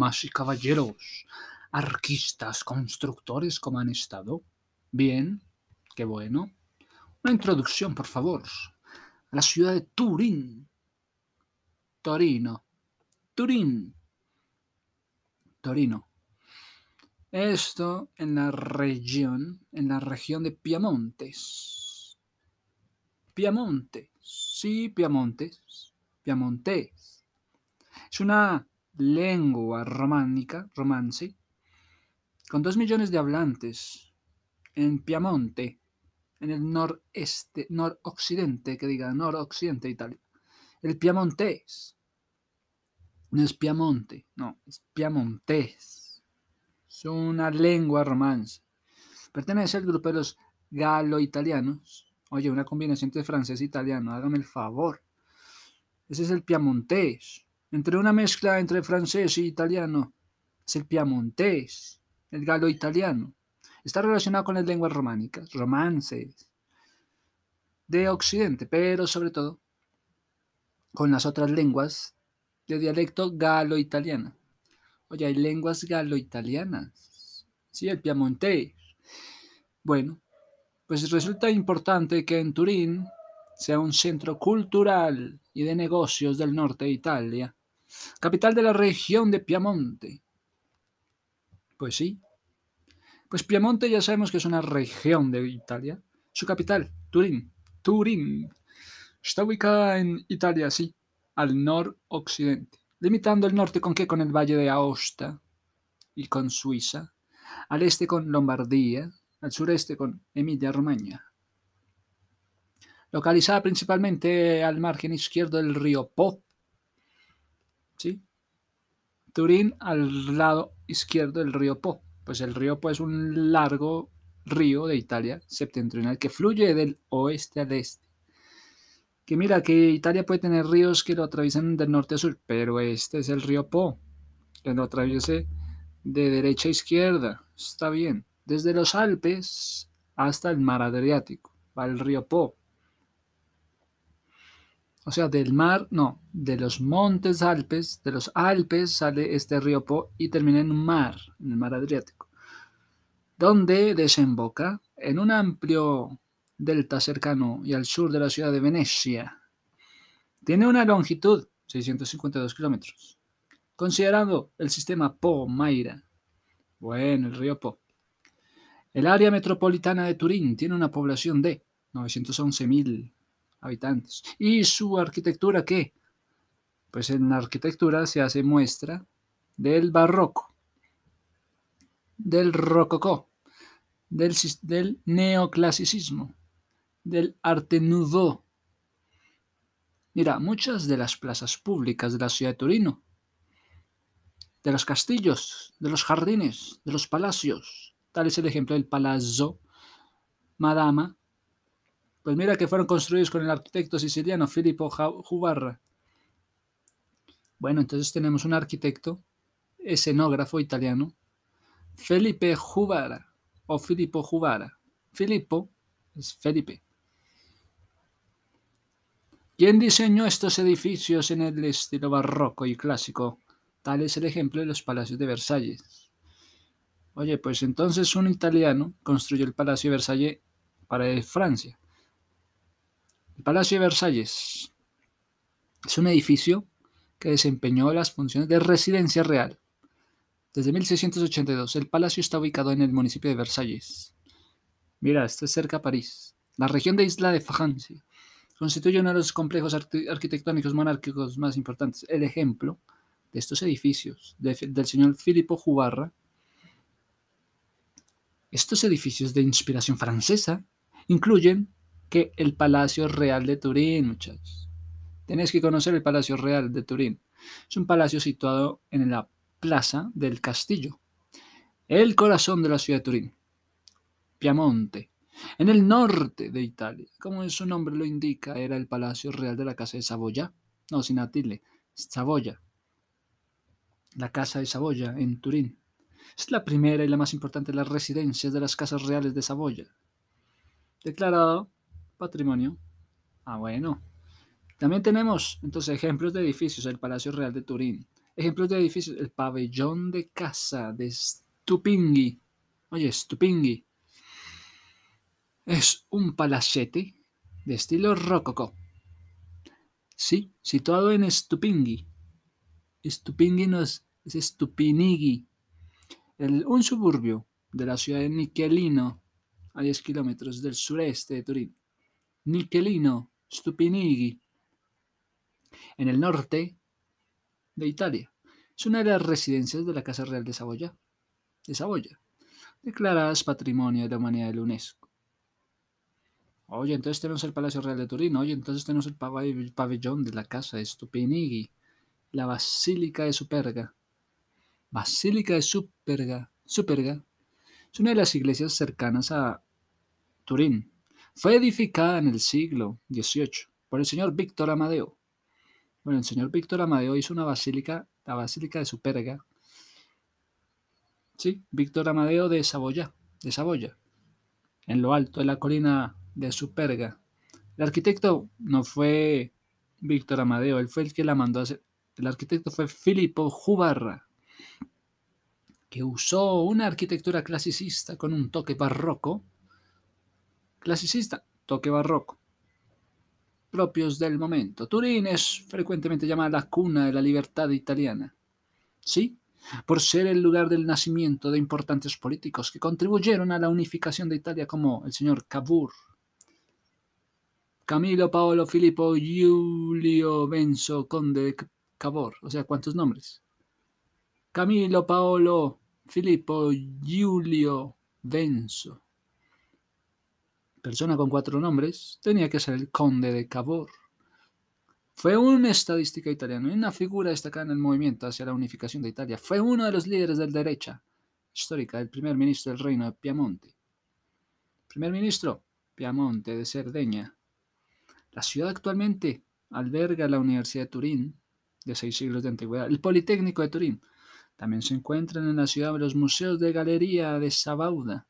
Y caballeros, arquistas, constructores, ¿cómo han estado? Bien, qué bueno. Una introducción, por favor, la ciudad de Turín. Torino. Turín. Torino. Esto en la región, en la región de Piamontes. Piamontes, sí, Piamontes, Piamontes. Es una lengua románica, romance, con dos millones de hablantes en Piamonte, en el noreste, noroccidente, que diga noroccidente de Italia. El piamontés. No es Piamonte, no, es Piamontés es una lengua romance. Pertenece al grupo de los galo-italianos. Oye, una combinación entre francés e italiano, hágame el favor. Ese es el piamontés. Entre una mezcla entre francés e italiano. Es el piamontés, el galo-italiano. Está relacionado con las lenguas románicas, romances de Occidente, pero sobre todo con las otras lenguas de dialecto galo-italiano. Oye, hay lenguas galo-italianas. Sí, el piamontés. Bueno, pues resulta importante que en Turín sea un centro cultural y de negocios del norte de Italia, capital de la región de Piamonte. Pues sí. Pues Piamonte ya sabemos que es una región de Italia. Su capital, Turín. Turín. Está ubicada en Italia, sí, al noroccidente limitando el norte con qué? Con el valle de Aosta y con Suiza, al este con Lombardía, al sureste con Emilia-Romagna. Localizada principalmente al margen izquierdo del río Po. ¿Sí? Turín al lado izquierdo del río Po. Pues el río Po es un largo río de Italia septentrional que fluye del oeste al este que mira que Italia puede tener ríos que lo atraviesan del norte a sur, pero este es el río Po, que lo atraviesa de derecha a izquierda. Está bien. Desde los Alpes hasta el mar Adriático, va el río Po. O sea, del mar, no, de los montes Alpes, de los Alpes sale este río Po y termina en un mar, en el mar Adriático, donde desemboca en un amplio delta cercano y al sur de la ciudad de Venecia. Tiene una longitud 652 kilómetros. Considerando el sistema Po-Maira, bueno, el río Po. El área metropolitana de Turín tiene una población de 911.000 habitantes. ¿Y su arquitectura qué? Pues en la arquitectura se hace muestra del barroco, del rococó, del, del neoclasicismo, del Arte Nouveau. Mira, muchas de las plazas públicas de la ciudad de Turino, de los castillos, de los jardines, de los palacios, tal es el ejemplo del Palazzo Madama, pues mira que fueron construidos con el arquitecto siciliano Filippo Jubarra. Bueno, entonces tenemos un arquitecto, escenógrafo italiano, Felipe Jubara o Filippo Jubara. Filippo es Felipe. ¿Quién diseñó estos edificios en el estilo barroco y clásico? Tal es el ejemplo de los palacios de Versalles. Oye, pues entonces un italiano construyó el Palacio de Versalles para Francia. El Palacio de Versalles es un edificio que desempeñó las funciones de residencia real. Desde 1682, el palacio está ubicado en el municipio de Versalles. Mira, esto es cerca a París, la región de Isla de Francia constituye uno de los complejos arquitectónicos monárquicos más importantes. El ejemplo de estos edificios del señor Filippo Jubarra, estos edificios de inspiración francesa incluyen que el Palacio Real de Turín, muchachos. Tenéis que conocer el Palacio Real de Turín. Es un palacio situado en la Plaza del Castillo, el corazón de la ciudad de Turín, Piamonte, en el norte de Italia. Como su nombre lo indica, era el palacio real de la casa de Saboya. No, sin Atile, Saboya. La casa de Saboya en Turín. Es la primera y la más importante de las residencias de las casas reales de Saboya. Declarado patrimonio. Ah, bueno. También tenemos entonces ejemplos de edificios. El Palacio Real de Turín, Ejemplos de edificios. El pabellón de casa de Stupingui. Oye, Stupingui. Es un palacete de estilo rococó. Sí, situado en Stupingui. Stupingui no es, es Stupinigi. un suburbio de la ciudad de Nichelino, a 10 kilómetros del sureste de Turín. Nichelino, Stupinigi. En el norte de Italia. Es una de las residencias de la Casa Real de Saboya, de Saboya, declaradas Patrimonio de la Humanidad de la UNESCO. Oye, entonces tenemos el Palacio Real de Turín. Oye, entonces tenemos el pabellón de la Casa de Stupinigi, la Basílica de Superga. Basílica de Superga, Superga es una de las iglesias cercanas a Turín. Fue edificada en el siglo XVIII por el señor Víctor Amadeo, bueno, el señor Víctor Amadeo hizo una basílica, la Basílica de Superga. Sí, Víctor Amadeo de Saboya, de Saboya, en lo alto de la colina de Superga. El arquitecto no fue Víctor Amadeo, él fue el que la mandó a hacer. El arquitecto fue Filippo Jubarra, que usó una arquitectura clasicista con un toque barroco. Clasicista, toque barroco propios del momento. Turín es frecuentemente llamada la cuna de la libertad italiana. Sí, por ser el lugar del nacimiento de importantes políticos que contribuyeron a la unificación de Italia como el señor Cavour, Camilo Paolo Filippo Giulio Benzo Conde de Cavour. O sea, ¿cuántos nombres? Camilo Paolo Filippo Giulio Benzo persona con cuatro nombres, tenía que ser el conde de Cavour. Fue un estadística italiano y una figura destacada en el movimiento hacia la unificación de Italia. Fue uno de los líderes del derecha histórica del primer ministro del reino de Piamonte. Primer ministro, Piamonte de Cerdeña. La ciudad actualmente alberga la Universidad de Turín, de seis siglos de antigüedad, el Politécnico de Turín. También se encuentran en la ciudad los museos de Galería de Sabauda,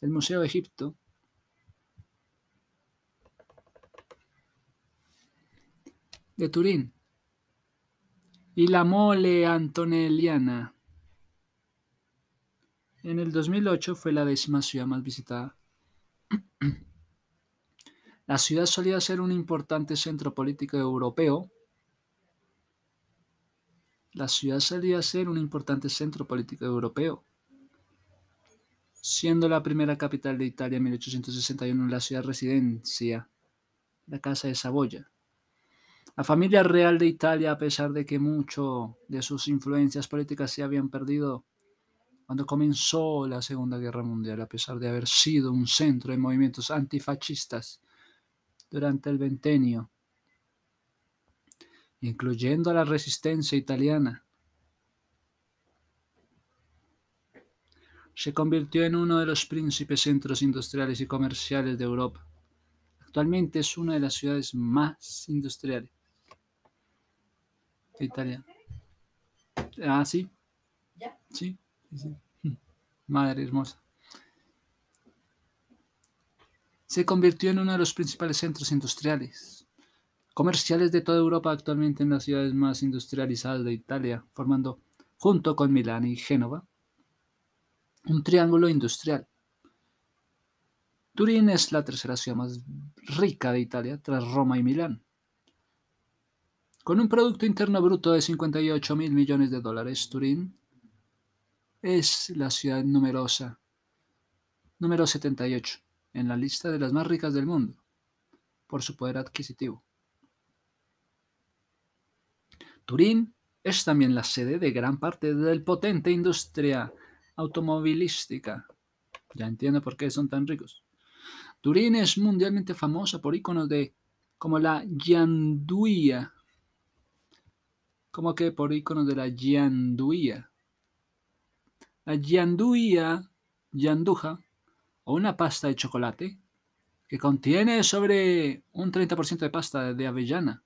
el Museo de Egipto, de Turín y la mole antonelliana. En el 2008 fue la décima ciudad más visitada. La ciudad solía ser un importante centro político europeo. La ciudad solía ser un importante centro político europeo, siendo la primera capital de Italia en 1861 la ciudad residencia, la Casa de Saboya. La familia real de Italia, a pesar de que mucho de sus influencias políticas se habían perdido cuando comenzó la Segunda Guerra Mundial, a pesar de haber sido un centro de movimientos antifascistas durante el ventenio, incluyendo a la resistencia italiana, se convirtió en uno de los príncipes centros industriales y comerciales de Europa. Actualmente es una de las ciudades más industriales Italia. Ah, sí. ¿Ya? Sí, sí, Madre hermosa. Se convirtió en uno de los principales centros industriales, comerciales de toda Europa, actualmente en las ciudades más industrializadas de Italia, formando, junto con Milán y Génova, un triángulo industrial. Turín es la tercera ciudad más rica de Italia, tras Roma y Milán. Con un Producto Interno Bruto de 58 mil millones de dólares, Turín es la ciudad numerosa, número 78, en la lista de las más ricas del mundo, por su poder adquisitivo. Turín es también la sede de gran parte del potente industria automovilística. Ya entiendo por qué son tan ricos. Turín es mundialmente famosa por iconos de como la Gianduia, como que por iconos de la gianduía. La gianduía, gianduja, o una pasta de chocolate, que contiene sobre un 30% de pasta de avellana.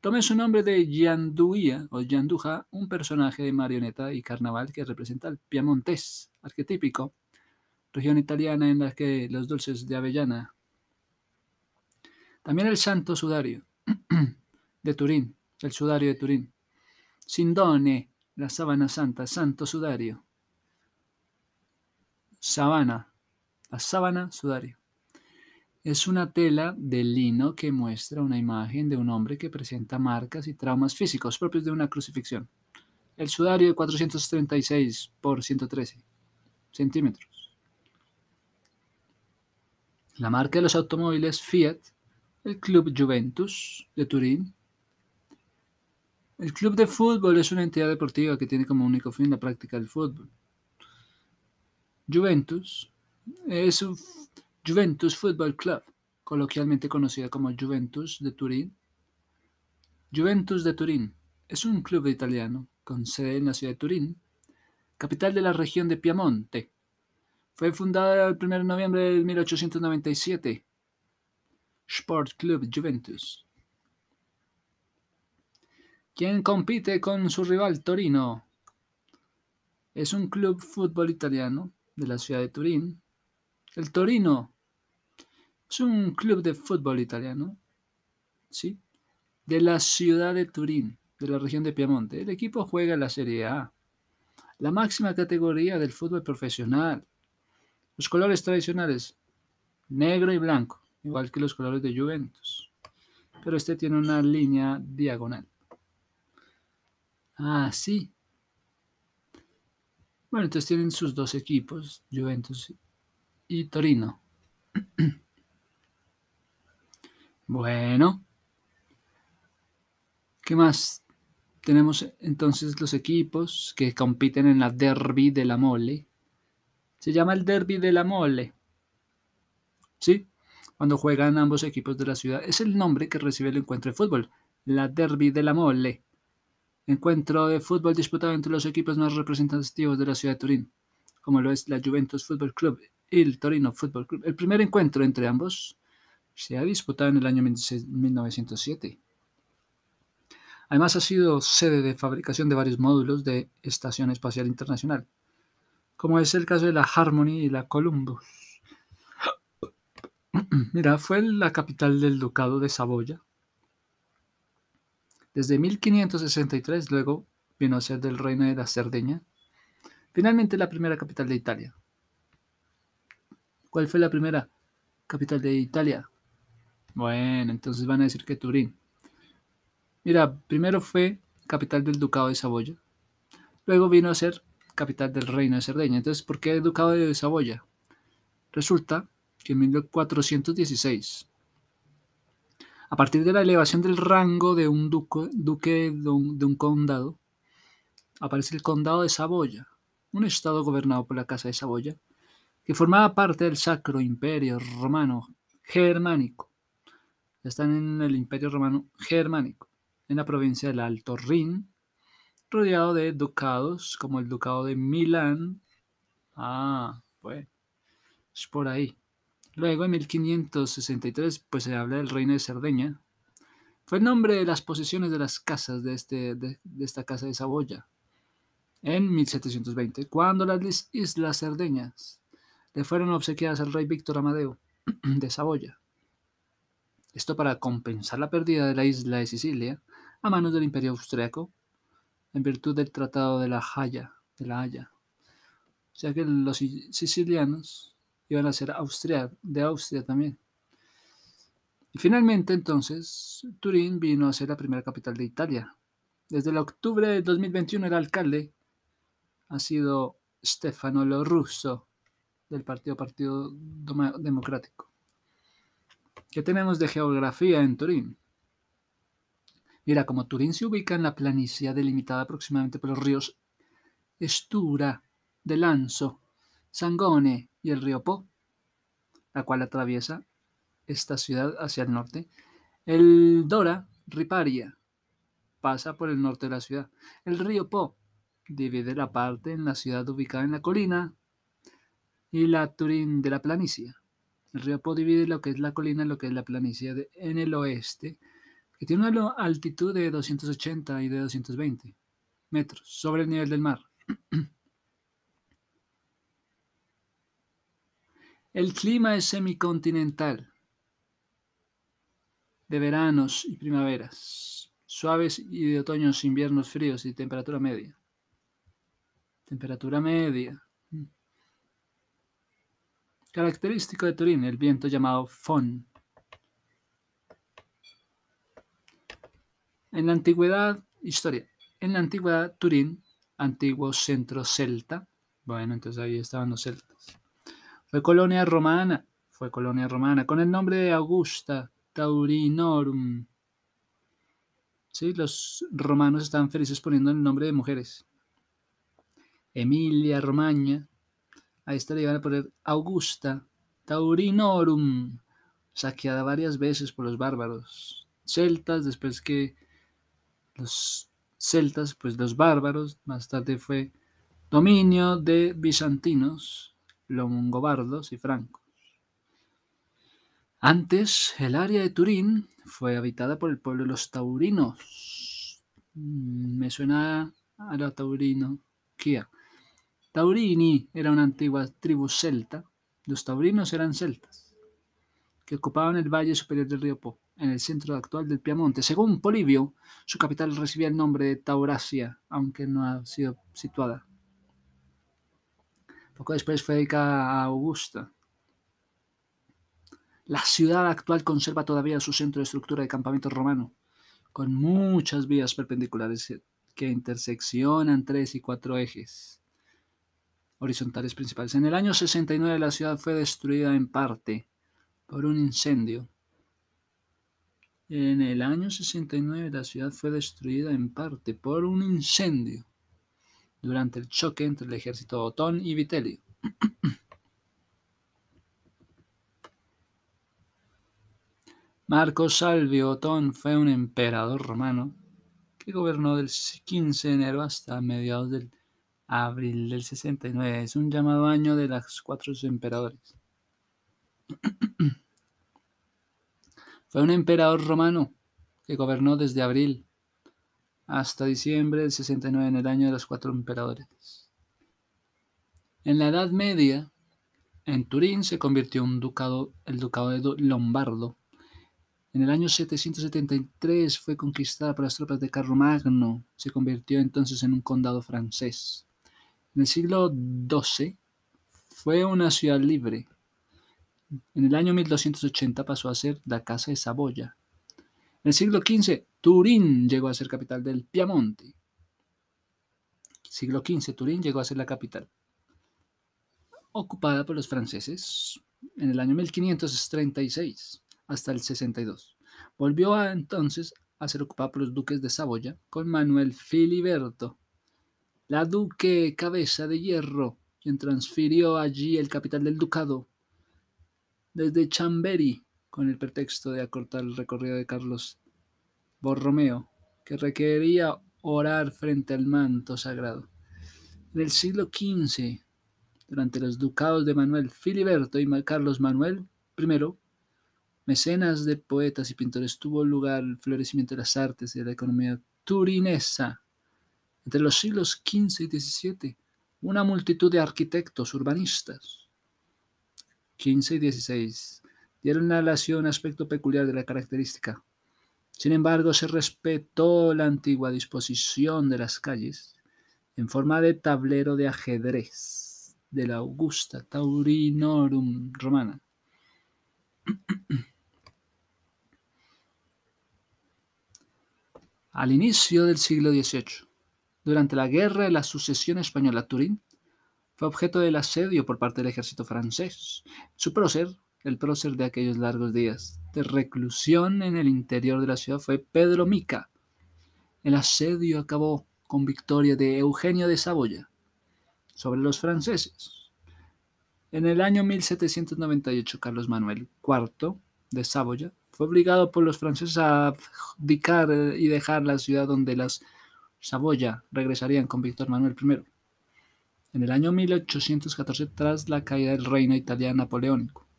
Tome su nombre de gianduía o gianduja, un personaje de marioneta y carnaval que representa el piamontés arquetípico, región italiana en la que los dulces de avellana. También el santo sudario de Turín, el sudario de Turín. Sindone, la sábana santa, santo sudario. Sabana, la sábana sudario. Es una tela de lino que muestra una imagen de un hombre que presenta marcas y traumas físicos propios de una crucifixión. El sudario de 436 por 113 centímetros. La marca de los automóviles Fiat, el Club Juventus de Turín. El club de fútbol es una entidad deportiva que tiene como único fin la práctica del fútbol. Juventus es un Juventus Football Club, coloquialmente conocida como Juventus de Turín. Juventus de Turín es un club italiano con sede en la ciudad de Turín, capital de la región de Piamonte. Fue fundada el 1 de noviembre de 1897. Sport Club Juventus. ¿Quién compite con su rival Torino? Es un club fútbol italiano de la ciudad de Turín. El Torino es un club de fútbol italiano, ¿sí? De la ciudad de Turín de la región de Piamonte. El equipo juega en la Serie A, la máxima categoría del fútbol profesional. Los colores tradicionales, negro y blanco, igual que los colores de Juventus. Pero este tiene una línea diagonal. Ah, sí. Bueno, entonces tienen sus dos equipos, Juventus y Torino. bueno. ¿Qué más tenemos entonces los equipos que compiten en la Derby de la Mole. Se llama el Derby de la Mole. ¿Sí? Cuando juegan ambos equipos de la ciudad. Es el nombre que recibe el encuentro de fútbol. La Derby de la Mole. Encuentro de fútbol disputado entre los equipos más representativos de la ciudad de Turín, como lo es la Juventus Football Club y el Torino Football Club. El primer encuentro entre ambos se ha disputado en el año 1907. Además ha sido sede de fabricación de varios módulos de Estación Espacial Internacional, como es el caso de la Harmony y la Columbus. Mira, fue la capital del Ducado de Saboya. Desde 1563 luego vino a ser del Reino de la Cerdeña. Finalmente la primera capital de Italia. ¿Cuál fue la primera capital de Italia? Bueno, entonces van a decir que Turín. Mira, primero fue capital del Ducado de Saboya. Luego vino a ser capital del Reino de Cerdeña. Entonces, ¿por qué Ducado de Saboya? Resulta que en 1416, a partir de la elevación del rango de un duque de un condado, aparece el Condado de Saboya, un estado gobernado por la Casa de Saboya, que formaba parte del Sacro Imperio Romano Germánico. Están en el Imperio Romano Germánico en la provincia del Alto Rin, rodeado de ducados como el Ducado de Milán. Ah, bueno, es por ahí. Luego, en 1563, pues se habla del reino de Cerdeña. Fue el nombre de las posesiones de las casas de, este, de, esta casa de Saboya. En 1720, cuando las Islas Cerdeñas le fueron obsequiadas al rey Víctor Amadeo de Saboya. Esto para compensar la pérdida de la isla de Sicilia a manos del Imperio Austriaco en virtud del Tratado de la Haya, de la Haya. O sea que los sicilianos iban a ser Austria, de Austria también. Y finalmente entonces Turín vino a ser la primera capital de Italia. Desde el octubre de 2021 el alcalde ha sido Stefano Lo Russo del Partido Partido Democrático. ¿Qué tenemos de geografía en Turín? Mira, como Turín se ubica en la planicie delimitada aproximadamente por los ríos Estura, Delanzo, Sangone y el río Po, la cual atraviesa esta ciudad hacia el norte, el Dora Riparia pasa por el norte de la ciudad. El río Po divide la parte en la ciudad ubicada en la colina y la Turín de la planicie. El río Po divide lo que es la colina y lo que es la planicie en el oeste que tiene una altitud de 280 y de 220 metros sobre el nivel del mar. El clima es semicontinental, de veranos y primaveras. suaves y de otoños, inviernos fríos y temperatura media. Temperatura media. Mm. Característico de Turín, el viento llamado Fon. En la antigüedad, historia. En la antigüedad, Turín, antiguo centro celta. Bueno, entonces ahí estaban los celtas. Fue colonia romana. Fue colonia romana con el nombre de Augusta Taurinorum. Sí, los romanos estaban felices poniendo el nombre de mujeres. Emilia Romagna. A esta le iban a poner Augusta Taurinorum, saqueada varias veces por los bárbaros celtas, después que los celtas, pues los bárbaros, más tarde fue dominio de bizantinos, longobardos y francos. Antes, el área de Turín fue habitada por el pueblo de los taurinos. Mm, me suena a la taurino. Taurini era una antigua tribu celta. Los taurinos eran celtas, que ocupaban el valle superior del río Po, en el centro actual del Piamonte. Según Polibio, su capital recibía el nombre de Taurasia, aunque no ha sido situada. Poco después fue dedicada a Augusta. La ciudad actual conserva todavía su centro de estructura de campamento romano, con muchas vías perpendiculares que interseccionan tres y cuatro ejes horizontales principales. En el año 69 la ciudad fue destruida en parte por un incendio. En el año 69 la ciudad fue destruida en parte por un incendio durante el choque entre el ejército Otón y Vitelio. Marco Salvio Otón fue un emperador romano que gobernó del 15 de enero hasta mediados del abril del 69. Es un llamado año de los cuatro emperadores. Fue un emperador romano que gobernó desde abril hasta diciembre del 69 en el año de los cuatro emperadores. En la Edad Media, en Turín se convirtió un ducado, el ducado de Lombardo. En el año 773 fue conquistada por las tropas de Carlomagno. Se convirtió entonces en un condado francés. En el siglo XII fue una ciudad libre. En el año 1280 pasó a ser la Casa de Saboya. En el siglo XV, Turín llegó a ser capital del Piamonte. Siglo XV, Turín llegó a ser la capital. Ocupada por los franceses en el año 1536 hasta el 62. Volvió entonces a ser ocupada por los duques de Saboya con Manuel Filiberto, la duque Cabeza de Hierro, quien transfirió allí el capital del ducado desde Chamberí con el pretexto de acortar el recorrido de Carlos Borromeo, que requería orar frente al manto sagrado. En el siglo XV, durante los ducados de Manuel Filiberto y Carlos Manuel I, mecenas de poetas y pintores, tuvo lugar el florecimiento de las artes y de la economía turinesa. Entre los siglos XV y XVII, una multitud de arquitectos urbanistas, XV y XVI, dieron a la un aspecto peculiar de la característica. Sin embargo, se respetó la antigua disposición de las calles en forma de tablero de ajedrez de la Augusta Taurinorum romana. Al inicio del siglo XVIII, durante la Guerra de la Sucesión Española, Turín fue objeto del asedio por parte del ejército francés. Su prócer, el prócer de aquellos largos días de reclusión en el interior de la ciudad, fue Pedro Mica. El asedio acabó con victoria de Eugenio de Saboya sobre los franceses. En el año 1798, Carlos Manuel IV de Saboya fue obligado por los franceses a abdicar y dejar la ciudad donde las Saboya regresarían con Víctor Manuel I en el año 1814 tras la caída del reino italiano napoleónico.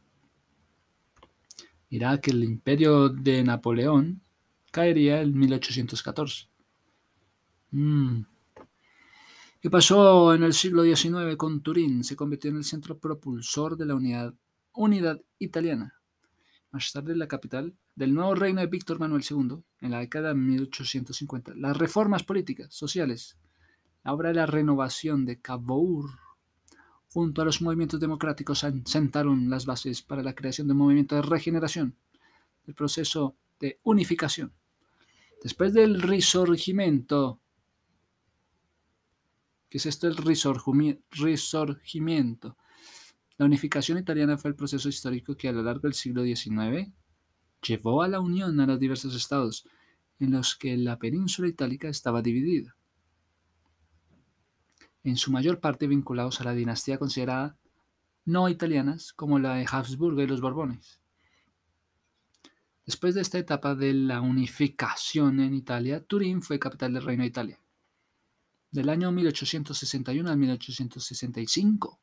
Dirá que el imperio de Napoleón caería en 1814. Mm. ¿Qué pasó en el siglo XIX con Turín? Se convirtió en el centro propulsor de la unidad, italiana. Más tarde la capital del nuevo reino de Víctor Manuel II, en la década de 1850, las reformas políticas, sociales, la de la renovación de Cavour, junto a los movimientos democráticos, sentaron las bases para la creación de un movimiento de regeneración, del proceso de unificación. Después del risorgimiento, ¿qué es esto el risorgimiento? La unificación italiana fue el proceso histórico que a lo largo del siglo XIX llevó a la unión a los diversos estados en los que la península itálica estaba dividida, en su mayor parte vinculados a la dinastía considerada no italianas como la de Habsburgo y los Borbones. Después de esta etapa de la unificación en Italia, Turín fue capital del Reino de Italia. Del año 1861 al 1865,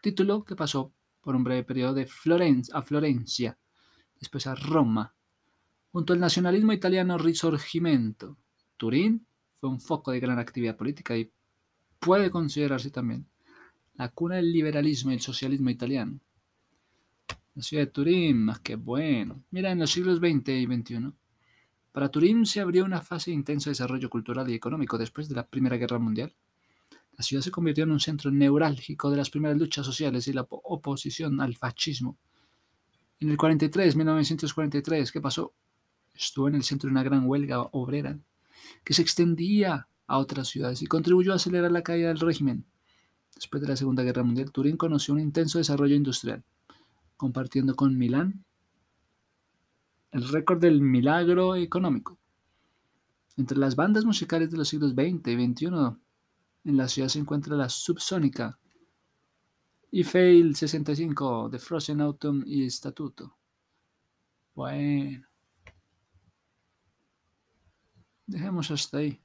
título que pasó por un breve periodo de a Florencia, después a Roma. Junto al nacionalismo italiano Risorgimento, Turín fue un foco de gran actividad política y puede considerarse también la cuna del liberalismo y el socialismo italiano. La ciudad de Turín, más que bueno. Mira, en los siglos XX y XXI, para Turín se abrió una fase de intenso desarrollo cultural y económico después de la Primera Guerra Mundial. La ciudad se convirtió en un centro neurálgico de las primeras luchas sociales y la oposición al fascismo en el 43, 1943, ¿qué pasó? Estuvo en el centro de una gran huelga obrera que se extendía a otras ciudades y contribuyó a acelerar la caída del régimen. Después de la Segunda Guerra Mundial, Turín conoció un intenso desarrollo industrial, compartiendo con Milán el récord del milagro económico. Entre las bandas musicales de los siglos XX y XXI, en la ciudad se encuentra la subsónica y Fail 65 de Frozen Autumn y Estatuto. Bueno. Dejemos hasta ahí.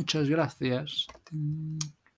Muchas gracias.